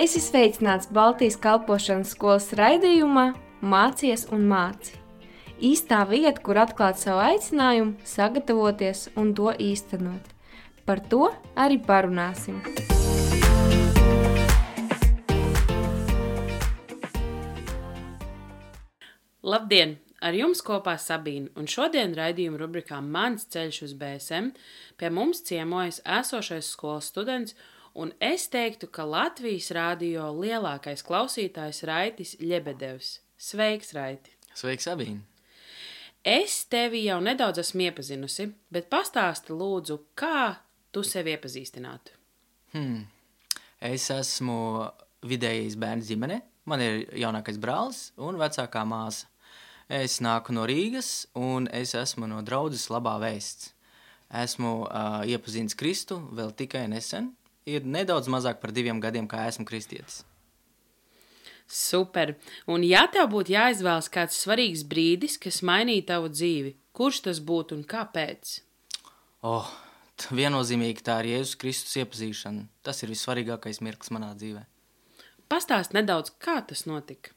Es esmu sveicināts Baltijas kalpošanas skolas raidījumā Mācies un māci. Īstā vieta, kur atklāt savu aicinājumu, sagatavoties un to īstenot. Par to arī parunāsim. Labdien! Ar jums kopā Sabīna, un šodien raidījuma rubrikā Mans ceļš uz BSM pie mums ciemojas esošais skolas students, un es teiktu, ka Latvijas rādio lielākais klausītājs Raitis Ļebedevs. Sveiks, Raiti! Sveiks, Sabīna! Es tevi jau nedaudz esmu iepazinusi, bet pastāsti lūdzu, kā tu sevi iepazīstinātu. Hmm. Es esmu vidējais bērns ģimene. Man ir jaunākais brālis un vecākā māsa. Es nāku no Rīgas, un es esmu no draudzes labā vēsts. Esmu uh, iepazinis Kristu vēl tikai nesen. Ir nedaudz mazāk par diviem gadiem, kā esmu kristietis. Super! Un ja tev būtu jāizvēlas kāds svarīgs brīdis, kas mainīja tavu dzīvi, kurš tas būtu un kāpēc? Oh, viennozīmīgi tā ir Jēzus Kristus iepazīšana. Tas ir vissvarīgākais mirklis manā dzīvē. Pastāst nedaudz, kā tas notika.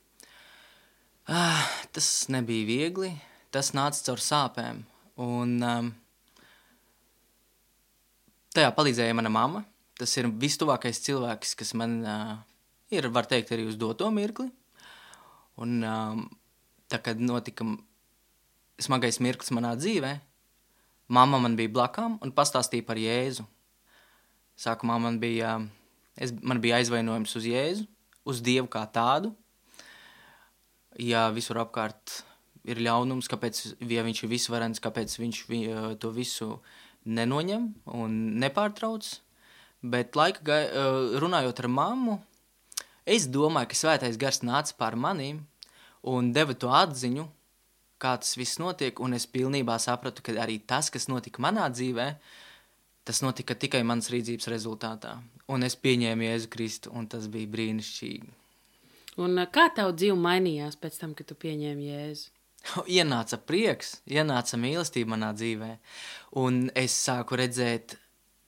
Ah, tas nebija viegli. Tas nāca caur sāpēm. Un, um, tajā palīdzēja mana mamma. Tas ir vistuvākais cilvēks, kas man uh, ir, var teikt, arī uz doto mirkli. Un, um, tā kad notika smagais mirklis manā dzīvē, mamma man bija blakām un pastāstīja par Jēzu. Sākumā man bija, es, man bija aizvainojums uz Jēzu, uz Dievu kā tādu, ja visur apkārt ir ļaunums, kāpēc, ja viņš ir visvarens, kāpēc viņš vi, to visu nenoņem un nepārtrauc. Bet laika gai, eh, runājot ar mammu, es domāju, ka svētais gars nāca pār manīm un deva to atziņu, kā tas viss notiek, un es pilnībā sapratu, ka arī tas, kas notika manā dzīvē, tas notika tikai manas rīcības rezultātā. Un es pieņēmu Jēzu Kristu, un tas bija brīnišķīgi. Un kā tev dzīve mainījās pēc tam, kad tu pieņēmi Jēzu? Ienāca prieks, ienāca mīlestība manā dzīvē, un es sāku redzēt,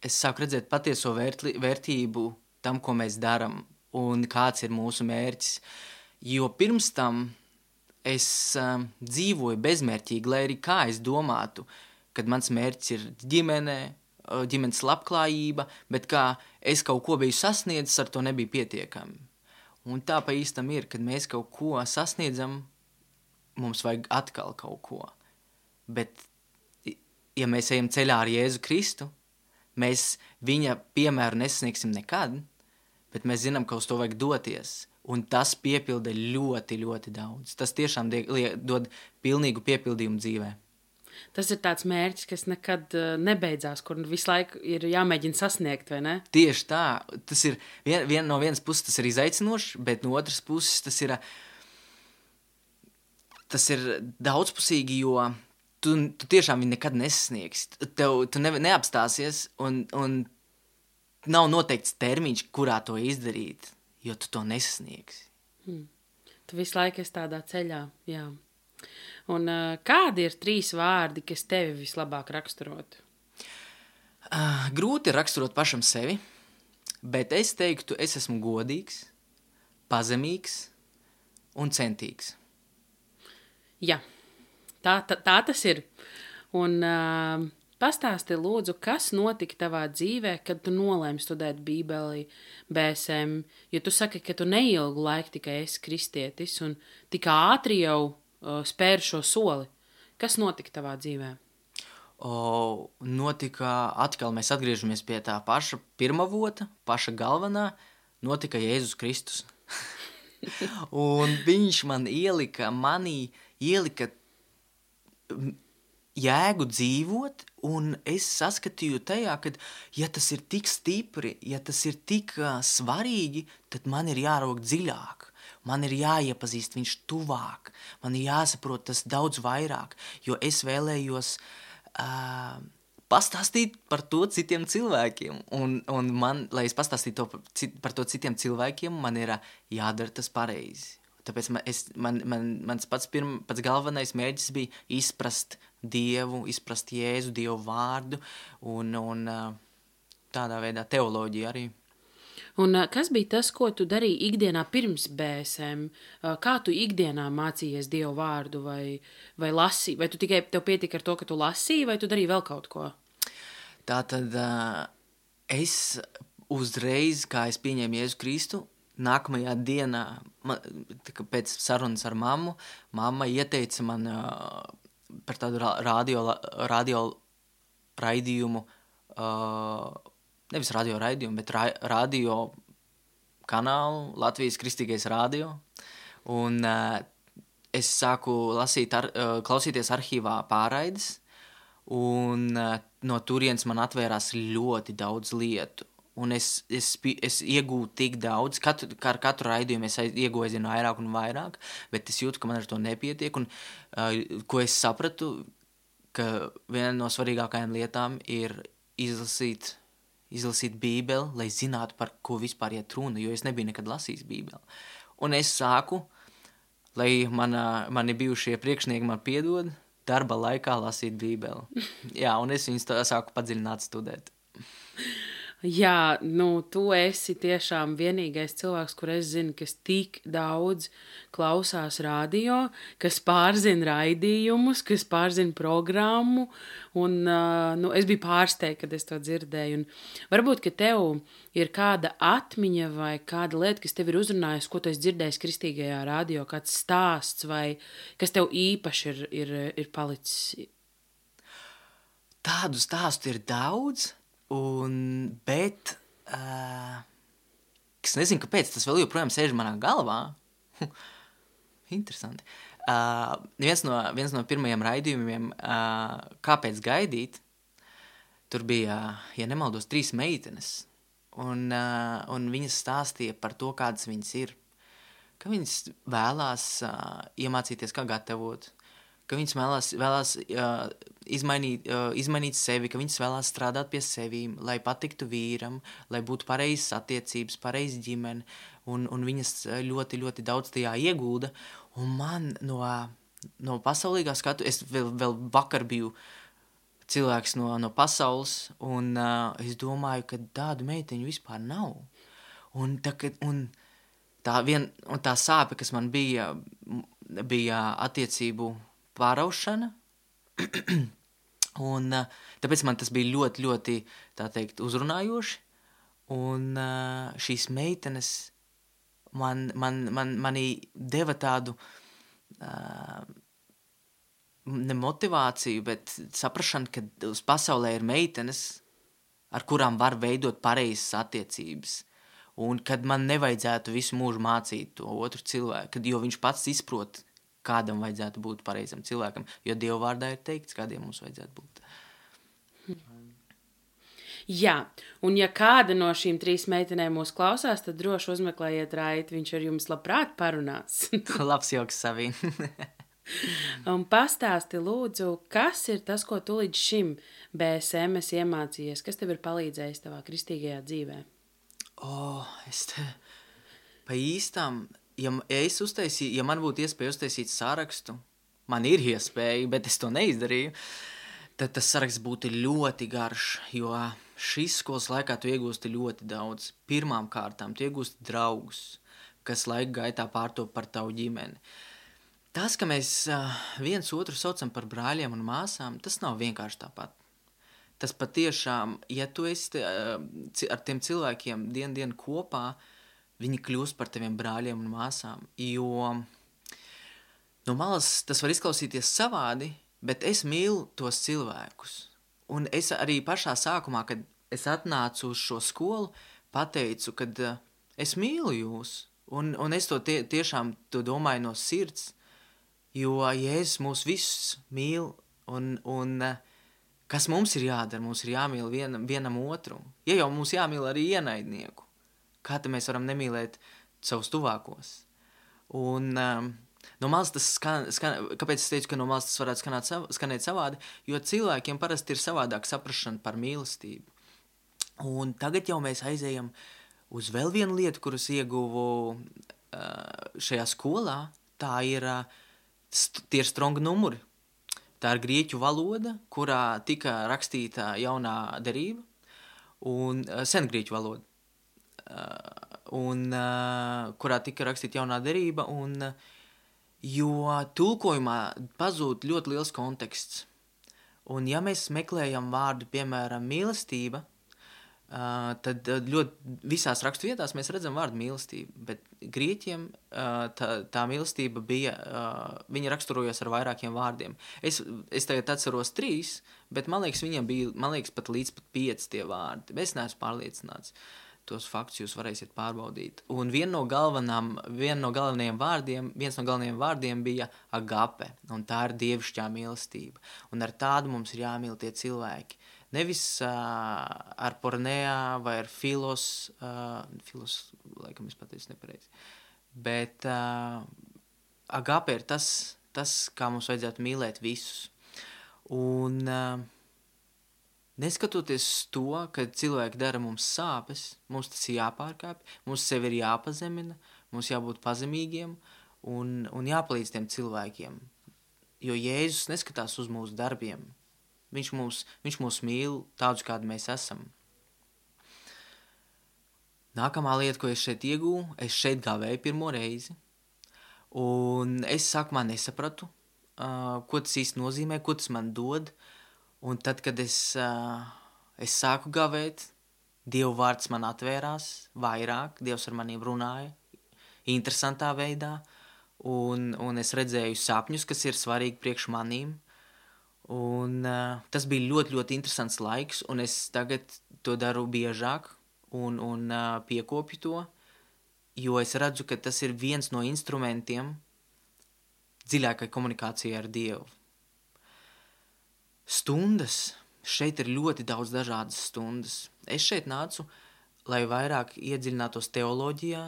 es sāku redzēt patieso vērtli, vērtību tam, ko mēs darām, un kāds ir mūsu mērķis. Jo pirms tam es um, dzīvoju bezmērķīgi, lai arī kā es domātu, kad mans mērķis ir ģimene, ģimenes labklājība, bet kā es kaut ko biju sasniedzis, ar to nebija pietiekami. Un tā pa īstam ir, kad mēs kaut ko sasniedzam, mums vajag atkal kaut ko. Bet, ja mēs ejam ceļā ar Jēzu Kristu, mēs viņa piemēru nesasniegsim nekad, bet mēs zinām, ka uz to vajag doties. Un tas piepilda ļoti, ļoti daudz. Tas tiešām dod pilnīgu piepildījumu dzīvēm tas ir tāds mērķis, kas nekad uh, nebeidzās, kur visu laiku ir jāmēģina sasniegt, vai ne? Tieši tā. Tas ir vien, vien, no vienas puses tas ir izaicinoši, bet no otras puses tas ir, tas ir daudzpusīgi, jo tu, tu tiešām viņu nekad nesasniegsi. Tev, tu ne, neapstāsies un, un nav noteikts termiņš, kurā to izdarīt, jo tu to nesasniegsi. Hmm. Tu visu laiku esi tādā ceļā, jā. Un, uh, kādi ir trīs vārdi, kas tevi vislabāk raksturotu? Uh, grūti raksturot pašam sevi, bet es teiktu, es esmu godīgs, pazemīgs un centīgs. Jā, tā, tā, tā tas ir. Un, uh, Pastāsti, lūdzu, kas notika tavā dzīvē, kad tu nolēmi studēt Bībeli, BSM, jo tu saki, ka tu neilgu laiku tikai esi kristietis un tik ātri jau uh, spēri šo soli. Kas notika tavā dzīvē? O, notika atkal, mēs atgriežamies pie tā paša pirmā vota, paša galvenā, notika Jēzus Kristus. un viņš man ielika, manī ielika jēgu dzīvot, un es saskatīju tajā, ka, ja tas ir tik stipri, ja tas ir tik uh, svarīgi, tad man ir jārok dziļāk. Man ir jāiepazīst viņš tuvāk, man ir jāsaprot tas daudz vairāk, jo es vēlējos uh, pastāstīt par to citiem cilvēkiem. Un, un man, lai es pastāstītu to par, par to citiem cilvēkiem, man ir jādara tas pareizi. Tāpēc man, es, man, man, mans pats, pirm, pats galvenais mērķis bija izprast Dievu, izprast Jēzu, Dievu vārdu un, un tādā veidā teoloģiju arī. Un, kas bija tas, ko tu darīji ikdienā pirms BSM? Kā tu ikdienā mācījies Dievu vārdu vai, vai lasīji? Vai tu tikai tev pietika ar to, ka tu lasīji, vai tu darīji vēl kaut ko? Tā tad es uzreiz, kā es pieņēmu Jēzu Kristu, nākamajā dienā, man, pēc sarunas ar mammu, mamma ieteica man uh, par tādu radio, radio raidījumu, uh, nevis radio raidījumu, bet ra radio kanālu, Latvijas Kristīgais radio. Un uh, es sāku lasīt, ar, uh, klausīties arhīvā pārraides, un uh, no turienes man atvērās ļoti daudz lietu un es, es, es iegūstu tik daudz, katru, ar katru raidījumu es iegūstu aizvien vairāk un vairāk, bet es jūtu, ka man ar to nepietiek. Un, uh, ko es sapratu, ka viena no svarīgākajām lietām ir izlasīt, izlasīt Bībeli, lai zinātu, par ko vispār iet runa, jo es nebiju nekad lasījis Bībeli. Un es sāku, lai mana, mani bijušie priekšnieki man piedod, darba laikā lasīt Bībeli. Jā, un es viņus sāku padziļināt studēt. Jā, nu, tu esi tiešām vienīgais cilvēks, kur es zinu, kas tik daudz klausās radio, kas pārzina raidījumus, kas pārzina programmu. Un, uh, nu, es biju pārsteigta, kad es to dzirdēju. Un varbūt, ka tev ir kāda atmiņa vai kāda lieta, kas tev ir uzrunājusi, ko tu esi dzirdējis kristīgajā radio, kāds stāsts vai kas tev īpaši ir, ir, ir palicis. Tādu stāstu ir daudz. Un, bet uh, es nezinu, kāpēc tas vēl joprojām sēž manā galvā. Interesanti. Uh, viens, no, viens no pirmajiem raidījumiem, uh, kāpēc gaidīt, tur bija, ja nemaldos, trīs meitenes. Un, uh, un viņas stāstīja par to, kādas viņas ir. Ka viņas vēlās uh, iemācīties, kā gatavot, ka viņas vēlās, vēlās uh, izmainīt, uh, izmainīt sevi, ka viņas vēlās strādāt pie sevīm, lai patiktu vīram, lai būtu pareizas attiecības, pareiza ģimene, un, un viņas ļoti, ļoti daudz tajā iegulda. Un man no, no pasaulīgā skatu, es vēl, vēl vakar biju cilvēks no, no pasaules, un uh, es domāju, ka tādu meiteņu vispār nav. Un tā, kad, un tā, vien, un tā sāpe, kas man bija, bija attiecību pāraušana. un, eh, tāpēc man tas bija ļoti, ļoti teikt, uzrunājoši. Un eh, šīs meitenes man, man, man, manī deva tādu uh, ne motivāciju, bet saprašanu, ka uz pasaulē ir meitenes, ar kurām var veidot pareizas attiecības. Un kad man nevajadzētu visu mūžu mācīt to otru cilvēku, kad, jo viņš pats izprot, kādam vajadzētu būt pareizam cilvēkam, jo Dieva vārdā ir teikts, kādiem mums vajadzētu būt. Jā, un ja kāda no šīm trīs meitenēm mūs klausās, tad droši uzmeklējiet raiti, viņš ar jums labprāt parunās. Labs joks savī. un pastāsti lūdzu, kas ir tas, ko tu līdz šim BSM esi iemācījies, kas tev ir palīdzējis tavā kristīgajā dzīvē? O, oh, es te pa īstām ja, ja es uztaisīju, ja man būtu iespēja uztaisīt sarakstu, man ir iespēja, bet es to neizdarīju, tad tas saraksts būtu ļoti garš, jo šīs skolas laikā tu iegūsti ļoti daudz. Pirmām kārtām tu iegūsti draugus, kas laika gaitā pārtop par tavu ģimeni. Tas, ka mēs viens otru saucam par brāļiem un māsām, tas nav vienkārši tāpat. Tas patiešām, ja tu esi ar tiem cilvēkiem dienu dienu kopā, uh, viņi kļūst par taviem brāļiem un māsām. Jo no malas tas var izklausīties savādi, bet es mīlu tos cilvēkus. Un es arī pašā sākumā, kad es atnācu uz šo skolu, pateicu, ka uh, es mīlu jūs. Un, un es to tie, tiešām to domāju no sirds, jo Jēzus mūs visus mīl. Un, un uh, kas mums ir jādara? Mums ir jāmīl vienam, vienam otru. Ja jau mums jāmīl arī ienaidnieku kā mēs varam nemīlēt savus tuvākos. Un, um, no malas tas skan, skan, kāpēc es teicu, ka no malas tas varētu skanēt, sav, skanēt savādi, jo cilvēkiem parasti ir savādāk saprašana par mīlestību. Un tagad jau mēs aizējam uz vēl vienu lietu, kuras ieguvu uh, šajā skolā, tā ir uh, tie ir stronga numuri. Tā ir grieķu valoda, kurā tika rakstīta jaunā derība, un uh, sengrieķu valoda. Un, kurā tika rakstīta jaunā derība, un, jo tulkojumā pazūd ļoti liels konteksts. Un ja mēs meklējam vārdu, piemēram, mīlestība, Uh, tad ļoti visās raksturvietās mēs redzam vārdu mīlestība, bet grieķiem uh, tā, tā mīlestība bija, uh, viņa raksturojās ar vairākiem vārdiem. Es, es tagad atceros trīs, bet man liekas, viņiem bija, man liekas, pat līdz pat pieci tie vārdi. Es neesmu pārliecināts. Tos faktus jūs varēsiet pārbaudīt. Un viena no, viena no galvenajiem vārdiem, viens no galvenajiem vārdiem bija agape, un tā ir dievišķā mīlestība. Un ar tādu mums ir jāmīl tie cilvēki. Nevis uh, ar pornējā vai ar filos, uh, filos, laikam es pateicu nepareizi, bet uh, agape ir tas, tas, kā mums vajadzētu mīlēt visus. Un uh, neskatoties to, ka cilvēki dara mums sāpes, mums tas ir jāpārkāpj, mums sevi ir jāpazemina, mums jābūt pazemīgiem un, un jāpalīdz tiem cilvēkiem. Jo Jēzus neskatās uz mūsu darbiem, Viņš mūs, viņš mūs mīl tādus, kādi mēs esam. Nākamā lieta, ko es šeit iegūstu, es šeit gāvēju pirmo reizi. Un es sākumā nesapratu, uh, ko tas īsti nozīmē, ko tas man dod. Un tad, kad es, es sāku gāvēt, Dieva vārds man atvērās vairāk, Dievs ar maniem runāja, interesantā veidā. Un, un es redzēju sapņus, kas ir svarīgi priekš manīm. Un, uh, tas bija ļoti, ļoti interesants laiks, un es tagad to daru biežāk un, un uh, piekopju to, jo es redzu, ka tas ir viens no instrumentiem dziļākai komunikācijai ar Dievu. Stundas. Šeit ir ļoti daudz dažādas stundas. Es šeit nācu, lai vairāk iedziļinātos teoloģijā,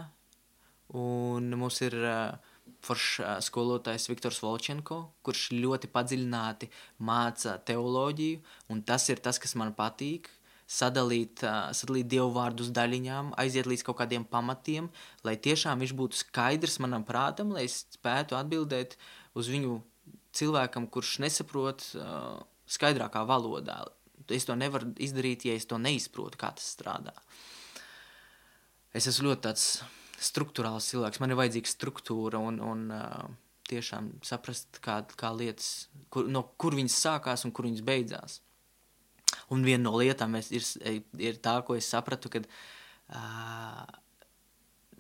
un mums ir uh, foršs skolotājs Viktors Volčenko, kurš ļoti padziļināti māca teoloģiju, un tas ir tas, kas man patīk. Sadalīt, sadalīt dievu vārdu uz daļiņām, aiziet līdz kaut kādiem pamatiem, lai tiešām viņš būtu skaidrs manam prātam, lai es spētu atbildēt uz viņu cilvēkam, kurš nesaprot uh, skaidrākā valodā. Es to nevaru izdarīt, ja es to neizprotu, kā tas strādā. Es esmu ļoti tāds struktūrāls cilvēks. Man ir vajadzīga struktūra un, un uh, tiešām saprast, kā, kā lietas, kur, no kur viņas sākās un kur viņas beidzās. Un viena no lietām ir, ir tā, ko es sapratu, kad uh,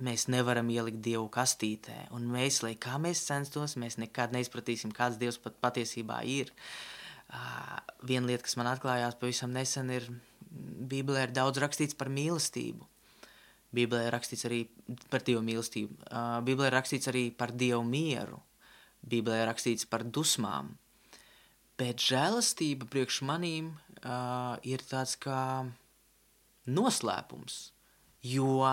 mēs nevaram ielikt Dievu kastītē. Un mēs, lai kā mēs censtos, mēs nekad neizpratīsim, kāds Dievs pat patiesībā ir. Uh, viena lieta, kas man atklājās pavisam nesen, ir Bībelē ir daudz rakstīts par mīlestību. Bībelē ir rakstīts arī par Dievu mīlestību. Bībelē ir rakstīts arī par Dievu mieru. Bībelē ir rakstīts par dusmām. Bet žēlastība priekš manīm uh, ir tāds kā noslēpums, jo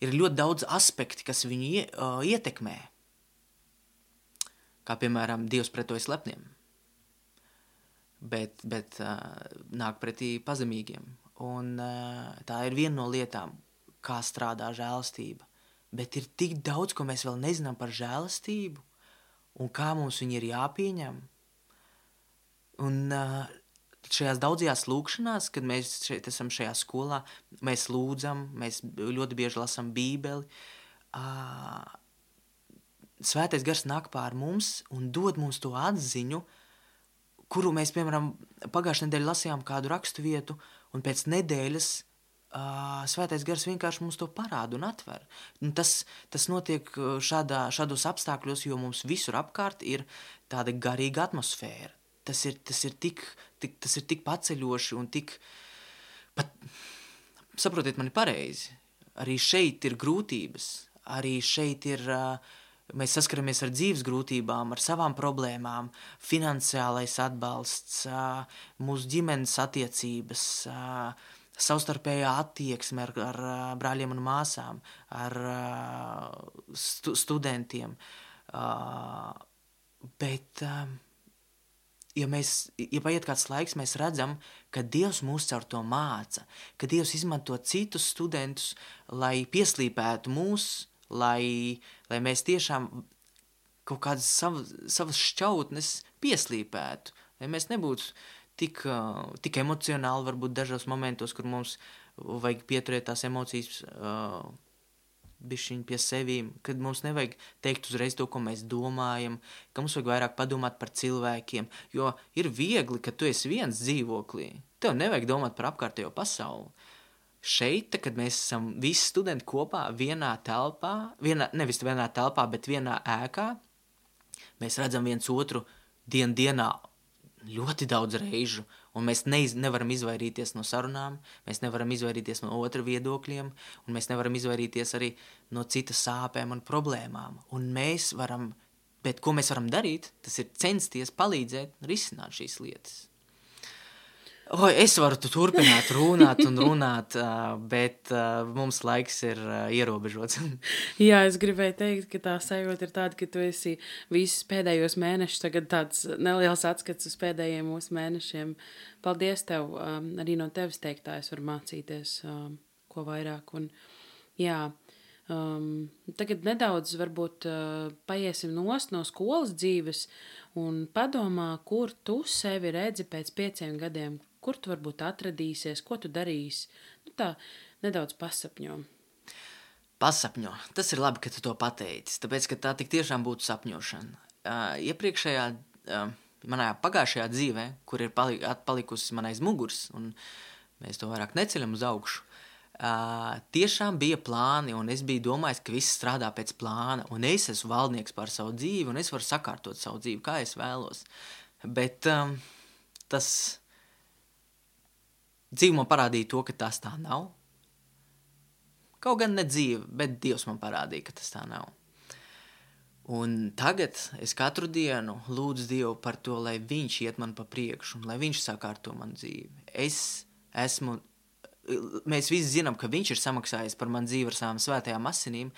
ir ļoti daudz aspekti, kas viņu uh, ietekmē. Kā piemēram, Dievs pretojas lepniem, bet, bet uh, nāk pretī pazemīgiem. Un, uh, tā ir viena no lietām, kā strādā žēlastība. Bet ir tik daudz, ko mēs vēl nezinām par žēlastību, un kā mums viņa ir jāpieņem. Un uh, šajās daudzajās lūkšanās, kad mēs šeit esam šajā skolā, mēs lūdzam, mēs ļoti bieži lasām Bībeli. Uh, Svētais gars nāk pār mums un dod mums to atziņu, kuru mēs, piemēram, pagājušajā nedēļā lasījām kādu rakstu vietu, un pēc nedēļas Uh, svētais gars vienkārši mums to parāda un atver. Un tas, tas notiek šādā, šādos apstākļos, jo mums visur apkārt ir tāda garīga atmosfēra. Tas ir, tas ir, tik, tik, tas ir tik paceļoši un tik. Pat, saprotiet, man ir pareizi. Arī šeit ir grūtības, arī šeit ir. Uh, Mēs saskaramies ar dzīves grūtībām, ar savām problēmām, finansiālais atbalsts, mūsu ģimenes attiecības, savstarpējā attieksme ar, ar brāļiem un māsām, ar stu, studentiem. Bet, ja, mēs, ja paiet kāds laiks, mēs redzam, ka Dievs mūs caur to māca, ka Dievs izmanto citus studentus, lai pieslīpētu mūs, lai, lai mēs tiešām kaut kādas savas, savas šķautnes pieslīpētu, lai mēs nebūtu tik, tik emocionāli, varbūt dažos momentos, kur mums vajag pieturēt tās emocijas. Uh, bišķiņ pie sevīm, kad mums nevajag teikt uzreiz to, ko mēs domājam, ka mums vajag vairāk padomāt par cilvēkiem, jo ir viegli, ka tu esi viens dzīvoklī. Tev nevajag domāt par apkārtējo pasauli. Šeit, kad mēs esam visi studenti kopā vienā telpā, vienā, nevis vienā telpā, bet vienā ēkā, mēs redzam viens otru dienu dienā ļoti daudz reižu, un mēs neiz, nevaram izvairīties no sarunām, mēs nevaram izvairīties no otra viedokļiem, un mēs nevaram izvairīties arī no citas sāpēm un problēmām. Un mēs varam, bet ko mēs varam darīt, tas ir censties palīdzēt risināt šīs lietas. O, es varu turpināt runāt un runāt, bet mums laiks ir ierobežots. Jā, es gribēju teikt, ka tā sajūta ir tāda, ka tu esi visus pēdējos mēnešus, tagad tāds neliels atskats uz pēdējiem mūsu mēnešiem. Paldies tev, arī no tevis teiktā es varu mācīties ko vairāk. Un, jā, Um, tagad nedaudz varbūt paiesim nost no skolas dzīves un padomā, kur tu sevi redzi pēc pieciem gadiem, kur tu varbūt atradīsies, ko tu darīsi. Nu, tā nedaudz pasapņo. Pasapņo. Tas ir labi, ka tu to pateici, tāpēc, ka tā tik tiešām būtu sapņošana. Uh, iepriekšējā, uh, manā pagājušajā dzīvē, kur ir pali atpalikusi man aiz muguras, un mēs to vairāk neceļam uz augšu, uh, tiešām bija plāni, un es biju domājis, ka viss strādā pēc plāna, un es esmu valdnieks pār savu dzīvi, un es varu sakārtot savu dzīvi, kā es vēlos. Bet um, tas dzīve man parādīja to, ka tas tā nav. Kaut gan ne dzīve, bet Dievs man parādīja, ka tas tā nav. Un tagad es katru dienu lūdzu Dievu par to, lai Viņš iet man pa priekšu un lai Viņš sakārto man dzīvi. Es esmu, mēs visi zinām, ka Viņš ir samaksājis par man dzīvi ar savām svētajām asinīm,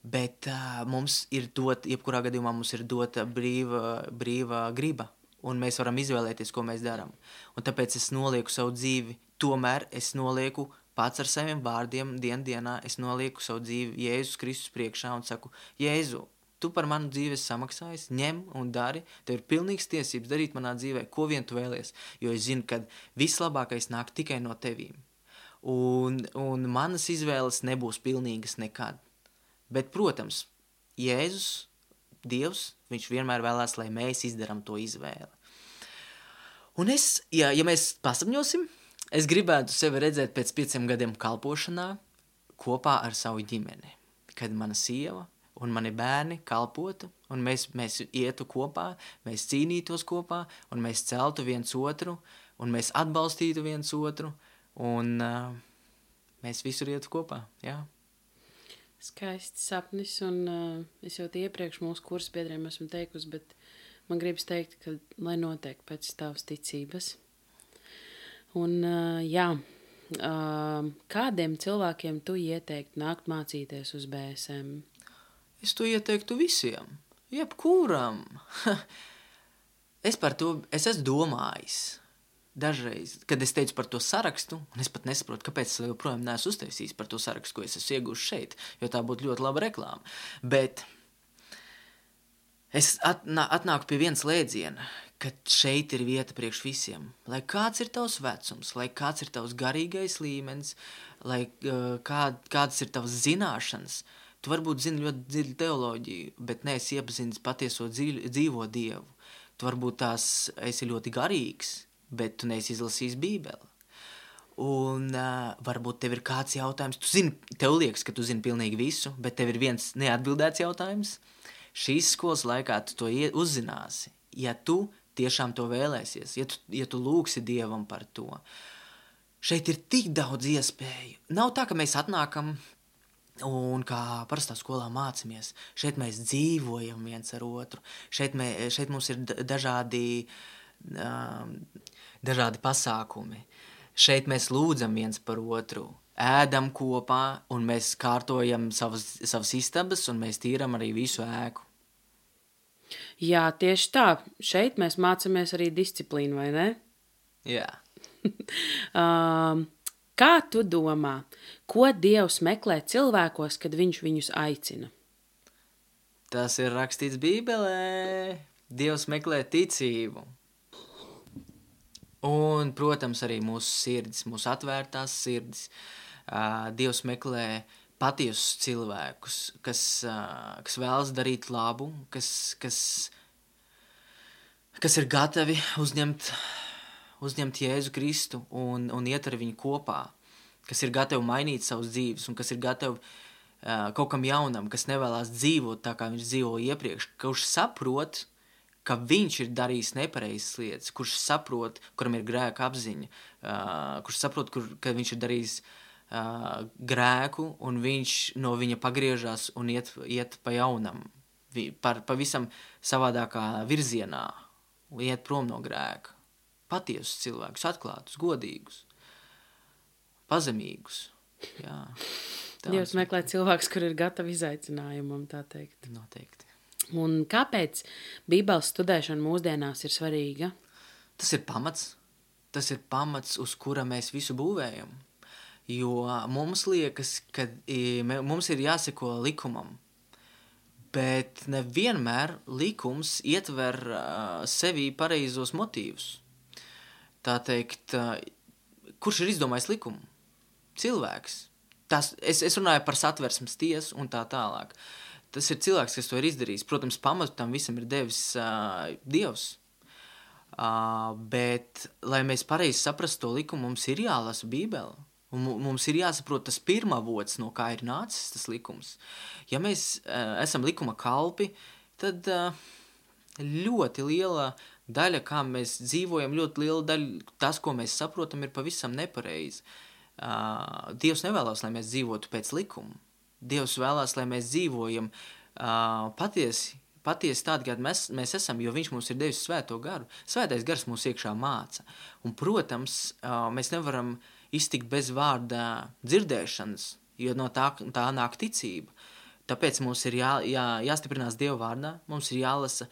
bet uh, mums ir dot, jebkurā gadījumā mums ir dota brīva, brīva griba un mēs varam izvēlēties, ko mēs darām. Un tāpēc es nolieku savu dzīvi, tomēr es nolieku pats ar saviem vārdiem, dien dienā, es nolieku savu dzīvi Jēzus Kristus priekšā un saku, Jēzu, tu par manu dzīvi esi samaksājis, ņem un dari, tev ir pilnīgs tiesības darīt manā dzīvē, ko vien tu vēlies, jo es zinu, ka vislabākais nāk tikai no tevīm. Un, un manas izvēles nebūs pilnīgas nekad. Bet, protams, Jēzus Dievs, viņš vienmēr vēlās, lai mēs izdarām to izvēli. Un es, ja, ja mēs pasapņosim, es gribētu sevi redzēt pēc pieciem gadiem kalpošanā kopā ar savu ģimeni. Kad mana sieva un mani bērni kalpotu, un mēs, mēs ietu kopā, mēs cīnītos kopā, un mēs celtu viens otru, un mēs atbalstītu viens otru, un uh, mēs visur ietu kopā, jā. Skaists sapnis, un uh, es jau iepriekš mūsu kursu biedriem esmu teikusi, bet man gribas teikt, ka lai notiek pēc tavas ticības. Un, uh, jā, uh, kādiem cilvēkiem tu ieteiktu nākt mācīties uz BSM? Es to ieteiktu visiem, jebkuram. es par to es esmu domājis dažreiz, kad es teicu par to sarakstu, un es pat nesaprotu, kāpēc es joprojām neesmu uztaisījis par to sarakstu, ko es esmu iegūmis šeit, jo tā būtu ļoti laba reklāma. Bet es atnā, atnāku pie viens lēdziena, ka šeit ir vieta priekš visiem. Lai kāds ir tavs vecums, lai kāds ir tavs garīgais līmenis, lai kā, kādas ir tavas zināšanas. Tu varbūt zini ļoti dziļu teoloģiju, bet neesi iepazinis patieso dzīv, dzīvo dievu. Tu varbūt tās esi ļoti garīgs, bet tu neesi izlasījis Bībeli. Un uh, varbūt tev ir kāds jautājums, tu zini, tev liekas, ka tu zini pilnīgi visu, bet tev ir viens neatbildēts jautājums. Šīs skolas laikā tu to uzzināsi, ja tu tiešām to vēlēsies, ja tu, ja tu lūgsi Dievam par to. Šeit ir tik daudz iespēju. Nav tā, ka mēs atnākam un kā parastā skolā mācāmies. Šeit mēs dzīvojam viens ar otru. Šeit, mē, šeit mums ir dažādi um, dažādi pasākumi. Šeit mēs lūdzam viens par otru, ēdam kopā, un mēs kārtojam savas, savas istabas, un mēs tīram arī visu ēku. Jā, tieši tā. Šeit mēs mācāmies arī disciplīnu, vai ne? Jā. um, kā tu domā, ko Dievs meklē cilvēkos, kad viņš viņus aicina? Tas ir rakstīts Bībelē. Dievs meklē ticību. Un, protams, arī mūsu sirdis, mūsu atvērtās sirdis. Uh, Dievs meklē patiesus cilvēkus, kas, uh, kas vēlas darīt labu, kas, kas, kas ir gatavi uzņemt, uzņemt Jēzu Kristu un, un iet ar viņu kopā, kas ir gatavi mainīt savus dzīves un kas ir gatavi uh, kaut kam jaunam, kas nevēlas dzīvot tā, kā viņš dzīvoja iepriekš, kurš saprot, ka viņš ir darījis nepareizas lietas, kurš saprot, kuram ir grēka apziņa, uh, kurš saprot, kur, ka viņš ir darījis uh, grēku, un viņš no viņa pagriežas un iet, iet pa jaunam, par pavisam savādākā virzienā, iet prom no grēka. Patiesus cilvēkus, atklātus, godīgus, pazemīgus. Jā, Dievs meklē cilvēkus, kur ir gatavi izaicinājumam, tā teikt. Noteikti. Un kāpēc Bībeles studēšana mūsdienās ir svarīga? Tas ir pamats. Tas ir pamats, uz kura mēs visu būvējam. Jo mums liekas, ka me- mums ir jāseko likumam. Bet nevienmēr likums ietver uh, sevī pareizos motīvus. Tā teikt, uh, kurš ir izdomājis likumu? Cilvēks. Tas, es, es runāju par satversmes tiesu un tā tālāk. Tas ir cilvēks, kas to ir izdarījis. Protams, pamatu tam visam ir devis uh, Dievs. Uh, bet, lai mēs pareizi saprastu to likumu, mums ir jālasa Bībele. Un mu- mums ir jāsaprot tas pirmavots, no kā ir nācis tas likums. Ja mēs uh, esam likuma kalpi, tad uh, ļoti liela daļa, kā mēs dzīvojam, ļoti liela daļa, tas, ko mēs saprotam, ir pavisam nepareizi. Uh, Dievs nevēlas, lai mēs dzīvotu pēc likuma. Dievs vēlās, lai mēs dzīvojam uh, patiesi, patiesi tādi, kādi mēs, mēs esam, jo Viņš mums ir devis svēto garu. Svētais gars mūs iekšā māca. Un, protams, uh, mēs nevaram iztikt bez vārda dzirdēšanas, jo no tā, tā nāk ticība. Tāpēc mums ir jā, jā, jāstiprinās Dieva vārdā, mums ir jālasa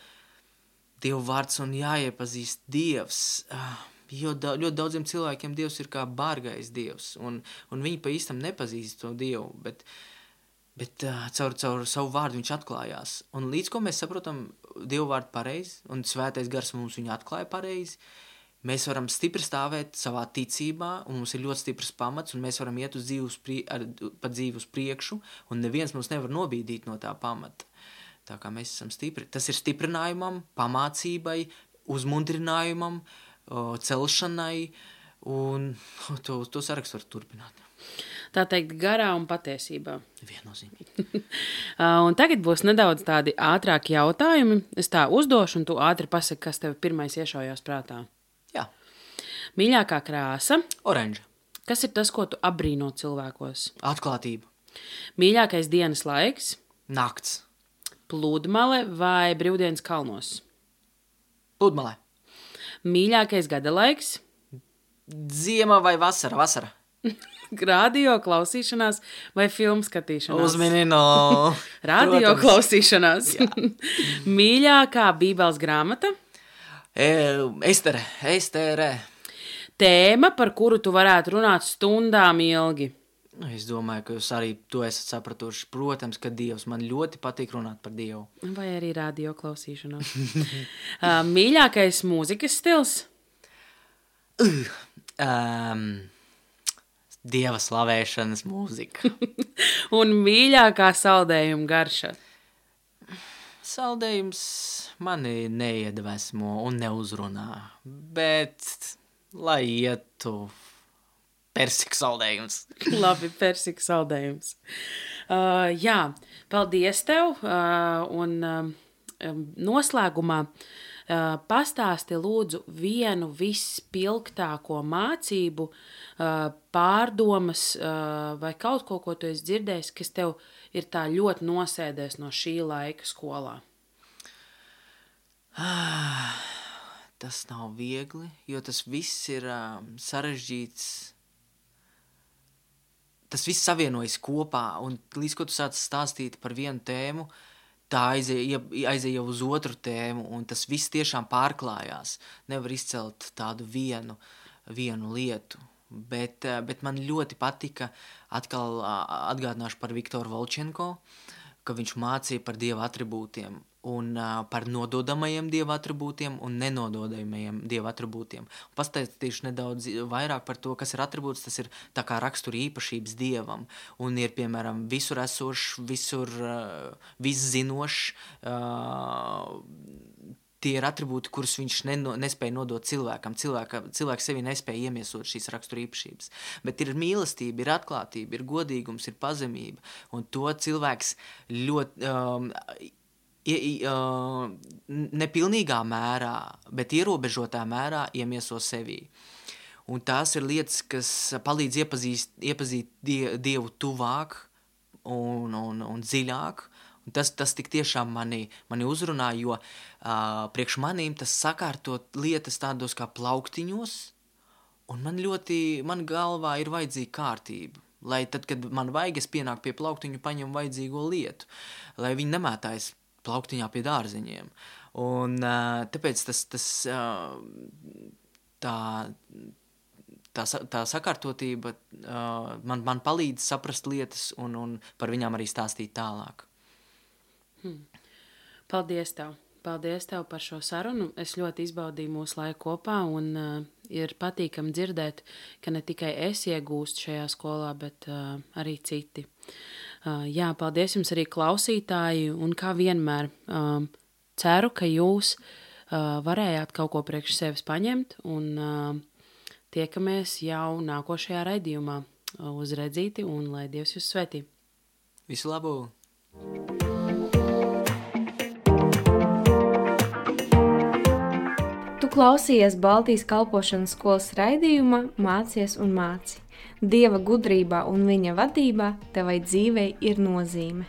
Dieva vārds un jāiepazīst Dievs. Ah, Jo da, ļoti daudziem cilvēkiem Dievs ir kā bargais Dievs, un, un viņi pa īstam nepazīst to Dievu, bet, bet uh, caur, caur savu vārdu viņš atklājās. Un līdz ko mēs saprotam Dievu vārdu pareizi, un svētais gars mums viņu atklāja pareizi, mēs varam stipri stāvēt savā ticībā, un mums ir ļoti stiprs pamats, un mēs varam iet uz dzīvi uz, prie, ar, pa dzīvi uz priekšu, un neviens mums nevar nobīdīt no tā pamata. Tā kā mēs esam stipri. Tas ir stiprinājumam, pamācībai, uzmundrinājumam, celšanai, un to, to sarakstu var turpināt. Tā teikt, garā un patiesībā. Viennozīmīgi. Uh, un tagad būs nedaudz tādi ātrāki jautājumi. Es tā uzdošu, un tu ātri pasaki, kas tev pirmais iešaujās prātā. Jā, Mīļākā krāsa, oranža, kas ir tas, ko tu apbrīno cilvēkos? atklātība, Mīļākais dienas laiks, nakts, pludmale vai brīvdienas kalnos? pludmalē, Mīļākais gada laiks, ziema vai vasara, vasara. radio klausīšanās vai filmu skatīšanās? Uzmini no... Radio Protams. klausīšanās. Mīļākā Bībeles grāmata, E, Estere, Estere. tēma, par kuru tu varētu runāt stundām ilgi. Es domāju, ka jūs arī to esat sapratuši. Protams, ka Dievs man ļoti patīk runāt par Dievu. Vai arī radio klausīšanās. Uh, Mīļākais mūzikas stils, Um, Dieva slavēšanas mūzika. un mīļākā saldējuma garša. Saldējums mani neiedvesmo un neuzrunā, bet lai ietu persiku saldējums. Labi, persika saldējums. Uh, jā, paldies tev. Uh, un um, noslēgumā uh, pastāsti lūdzu vienu vispilgtāko mācību, uh, pārdomas uh, vai kaut ko, ko tu esi dzirdējis, kas tev ir tā ļoti nosēdēs no šī laika skolā. Tas nav viegli, jo tas viss ir um, sarežģīts. Tas viss savienojas kopā, un līdz ko tu sāc stāstīt par vienu tēmu, tā aizēja aizie jau uz otru tēmu, un tas viss tiešām pārklājās. Nevar izcelt tādu vienu, vienu lietu. Bet, eh, bet man ļoti patika, atkal atgādināšu par Viktoru Volčenko, ka viņš mācīja par dieva attribūtiem un uh, par nododamajiem dieva attribūtiem un nenododamajiem dieva attribūtiem. Pastāstīšu nedaudz vairāk par to, kas ir attribūts. Tas ir tā kā rakstura īpašības dievam un ir, piemēram, visur esošs, visur uh, viszinošs. Uh, tie ir attribūti, kurus viņš neno, nespēja nodot cilvēkam. Cilvēka, cilvēks sevi nespēja iemiesot šīs raksturīpašības. Bet ir mīlestība, ir atklātība, ir godīgums, ir pazemība. Un to cilvēks ļoti. Um, nepilnīgā mērā, bet ierobežotā mērā iemieso sevī. Un tās ir lietas, kas palīdz iepazīst, iepazīt die, Dievu tuvāk un, un, un dziļāk. Un tas, tas tik tiešām mani, mani uzrunā, jo uh, priekš manīm tas sakārtot lietas tādos kā plauktiņos, un man ļoti, man galvā ir vajadzīga kārtība. Lai tad, kad man vajag, es pienāku pie plauktiņu, paņemu vajadzīgo lietu, lai viņi nemētājas plauktiņā pie dārziņiem. Un, tāpēc tas, tas tā, tā, tā sakārtotība man, man palīdz saprast lietas un, un par viņām arī stāstīt tālāk. Hmm. Paldies tev! Paldies tev par šo sarunu. Es ļoti izbaudīju mūsu laiku kopā, un uh, ir patīkami dzirdēt, ka ne tikai es iegūstu šajā skolā, bet uh, arī citi. Jā, paldies jums arī klausītāji, un kā vienmēr ceru, ka jūs varējāt kaut ko priekš sevis paņemt, un tiekamies jau nākošajā raidījumā uz redzīti, un lai Dievs jūs svētī. Visu labu! Tu klausījies Baltijas kalpošanas skolas raidījuma Mācies un māci. Dieva gudrībā un viņa vadībā tevai dzīvei ir nozīme.